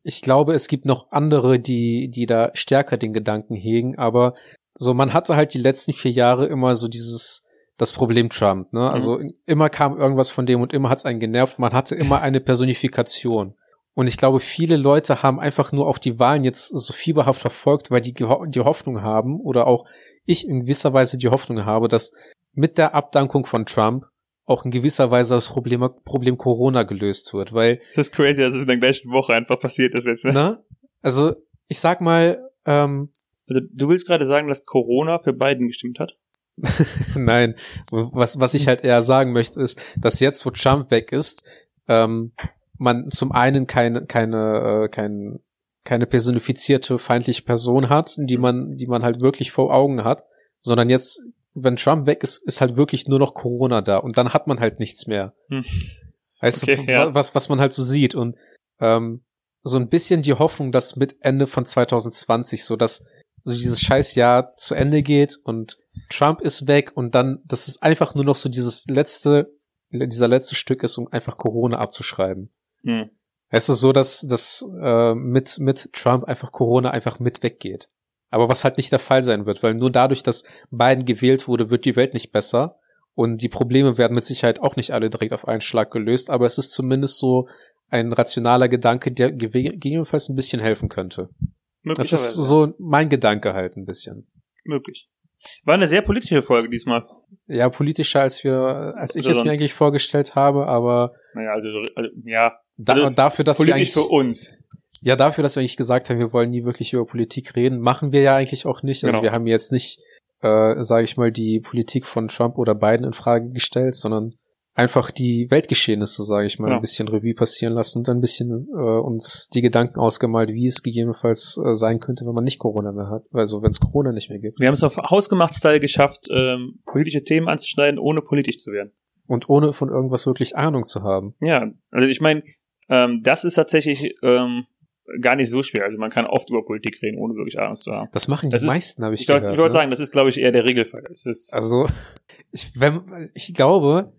ich glaube, es gibt noch andere, die, die da stärker den Gedanken hegen, aber so, man hatte halt die letzten vier Jahre immer so dieses, das Problem Trump, ne? Also
Mhm.
immer kam irgendwas von dem und immer hat es einen genervt. Man hatte immer eine Personifikation. Und ich glaube, viele Leute haben einfach nur auch die Wahlen jetzt so fieberhaft verfolgt, weil die die Hoffnung haben oder auch ich in gewisser Weise die Hoffnung habe, dass mit der Abdankung von Trump auch in gewisser Weise das Problem, Problem Corona gelöst wird, weil
Das ist crazy, dass es in der gleichen Woche einfach passiert ist jetzt. Ne?
Ne? Also, ich sag mal, ähm,
Also du willst gerade sagen, dass Corona für Biden gestimmt hat?
nein, was, was ich halt eher sagen möchte, ist, dass jetzt, wo Trump weg ist, ähm, man zum einen keine, keine, äh, kein, keine personifizierte feindliche Person hat, die man, die man halt wirklich vor Augen hat, sondern jetzt, wenn Trump weg ist, ist halt wirklich nur noch Corona da und dann hat man halt nichts mehr.
Hm.
Weißt
Okay,
du,
ja.
wa- was, was man halt so sieht und ähm, so ein bisschen die Hoffnung, dass mit Ende von 2020 so, dass so dieses Scheißjahr zu Ende geht und Trump ist weg und dann, dass es einfach nur noch so dieses letzte, dieser letzte Stück ist, um einfach Corona abzuschreiben.
Hm.
Es ist so, dass, dass äh, mit, mit Trump einfach Corona einfach mit weggeht. Aber was halt nicht der Fall sein wird, weil nur dadurch, dass Biden gewählt wurde, wird die Welt nicht besser. Und die Probleme werden mit Sicherheit auch nicht alle direkt auf einen Schlag gelöst, aber es ist zumindest so ein rationaler Gedanke, der gegebenenfalls ein bisschen helfen könnte. Das ist so mein Gedanke halt ein bisschen.
möglich. War eine sehr politische Folge diesmal.
Ja, politischer als wir, als ich
Oder
es mir eigentlich vorgestellt habe, aber
Naja, also, also ja,
da,
Also,
dafür, dass wir
politisch
eigentlich,
für uns.
Ja, dafür, dass wir eigentlich gesagt haben, wir wollen nie wirklich über Politik reden, machen wir ja eigentlich auch nicht. Also
Genau.
wir haben jetzt nicht, äh, sage ich mal, die Politik von Trump oder Biden in Frage gestellt, sondern einfach die Weltgeschehnisse, sage ich mal,
Genau.
ein bisschen Revue passieren lassen und ein bisschen äh, uns die Gedanken ausgemalt, wie es gegebenenfalls äh, sein könnte, wenn man nicht Corona mehr hat. Also wenn es Corona nicht mehr gibt.
Wir haben es auf Hausgemacht-Style geschafft, ähm, politische Themen anzuschneiden, ohne politisch zu werden.
Und ohne von irgendwas wirklich Ahnung zu haben.
Ja, also ich meine, ähm, das ist tatsächlich ähm, gar nicht so schwer. Also man kann oft über Politik reden, ohne wirklich Ahnung zu haben.
Das machen die
Das ist-
meisten, habe ich,
Ich, glaub,
gehört.
ich wollte
ne?
sagen, das ist, glaube ich, eher der Regelfall.
Also, ich, wenn, ich glaube,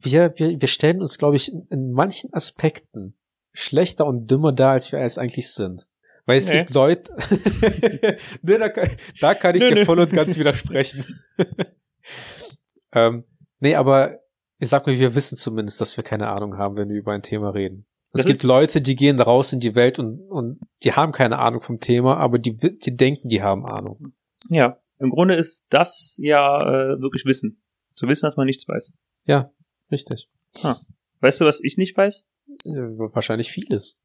wir, wir, wir stellen uns, glaube ich, in, in manchen Aspekten schlechter und dümmer dar, als wir es eigentlich sind. Weil es
Nee.
gibt Leute, nee, da, kann, da kann ich
Nö,
dir
nö.
voll und ganz widersprechen. ähm, nee, aber ich sag mal, wir wissen zumindest, dass wir keine Ahnung haben, wenn wir über ein Thema reden. Es gibt Leute, die gehen raus in die Welt und, und die haben keine Ahnung vom Thema, aber die, die denken, die haben Ahnung.
ja, im Grunde ist das ja äh, wirklich Wissen. Zu wissen, dass man nichts weiß.
Richtig.
Weißt du, was ich nicht weiß?
Äh, Wahrscheinlich vieles.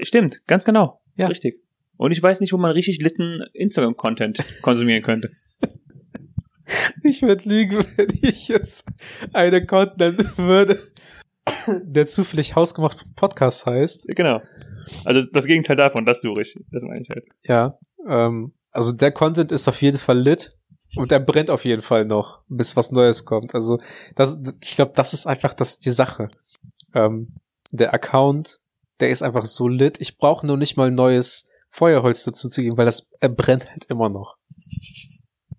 Stimmt, ganz genau.
Ja.
Richtig. Und ich weiß nicht, wo man richtig litten Instagram-Content konsumieren könnte.
Ich würde lügen, wenn ich jetzt einen Account nennen würde, der zufällig hausgemacht Podcast heißt.
Genau. Also das Gegenteil davon, das suche ich. Das meine ich halt.
Ja. Ähm, also der Content ist auf jeden Fall lit und der brennt auf jeden Fall noch, bis was Neues kommt. Also das, ich glaube, das ist einfach das die Sache. Ähm, der Account, der ist einfach so lit. Ich brauche nur nicht mal neues Feuerholz dazu zu geben, weil das er brennt halt immer noch.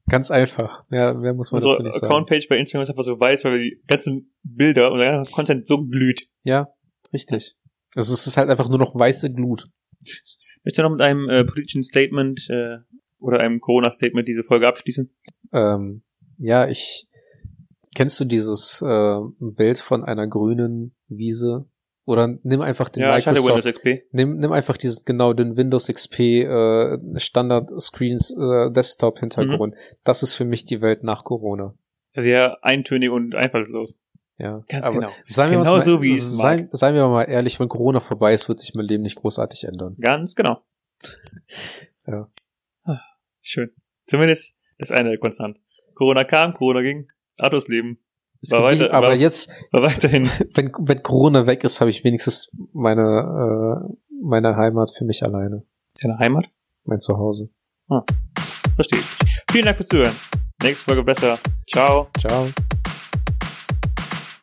Ganz einfach. Mehr, mehr muss man dazu
Unsere
nicht sagen.
Account-Page bei Instagram ist einfach so weiß, weil die ganzen Bilder und der ganze Content so glüht.
Ja, richtig. Also es ist halt einfach nur noch weiße Glut.
Möchtest du noch mit einem äh, politischen Statement äh, oder einem Corona-Statement diese Folge abschließen?
Ähm, ja, ich kennst du dieses äh, Bild von einer grünen Wiese? Oder nimm einfach den
ja, ich hatte
Microsoft,
Windows XP.
nimm, nimm einfach diesen genau den Windows XP äh, Standard Screens äh, Desktop Hintergrund. Das ist für mich die Welt nach Corona.
Sehr eintönig und einfallslos.
Ja,
Ganz
aber
genau.
Seien wir,
Genau
uns
so,
mal,
wie es
seien, seien wir mal ehrlich, wenn Corona vorbei ist, wird sich mein Leben nicht großartig ändern.
Ganz genau.
Ja.
Ah, Schön. Zumindest das eine konstant. Corona kam, Corona ging. Autos leben. Weiter-
aber
war-
jetzt,
War weiterhin.
wenn, wenn Corona weg ist, habe ich wenigstens meine, äh, meine Heimat für mich alleine.
Deine Heimat?
Mein Zuhause.
Verstehe ich. Vielen Dank fürs Zuhören. Nächste Folge besser. Ciao.
Ciao.